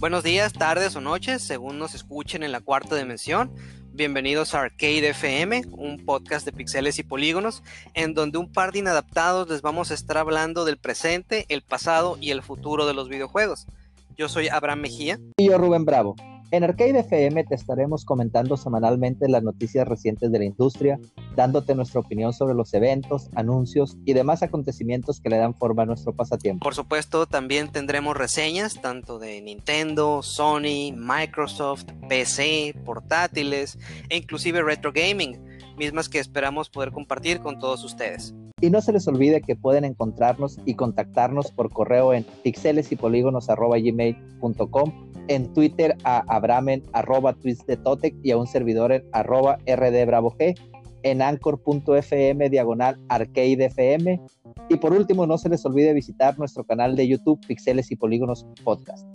Buenos días, tardes o noches, según nos escuchen en la cuarta dimensión. Bienvenidos a Arcade FM, un podcast de pixeles y polígonos, en donde un par de inadaptados les vamos a estar hablando del presente, el pasado y el futuro de los videojuegos. Yo soy Abraham Mejía. Y yo Rubén Bravo. En Arcade FM te estaremos comentando semanalmente las noticias recientes de la industria, dándote nuestra opinión sobre los eventos, anuncios y demás acontecimientos que le dan forma a nuestro pasatiempo. Por supuesto, también tendremos reseñas tanto de Nintendo, Sony, Microsoft, PC, portátiles e inclusive retro gaming, mismas que esperamos poder compartir con todos ustedes. Y no se les olvide que pueden encontrarnos y contactarnos por correo en pixelesypolígonos.gmail.com en Twitter a Abramen arroba tweets de Totec y a un servidor en arroba rdbravog, en anchor.fm diagonal arcadefm y por último no se les olvide visitar nuestro canal de YouTube Pixeles y Polígonos Podcast.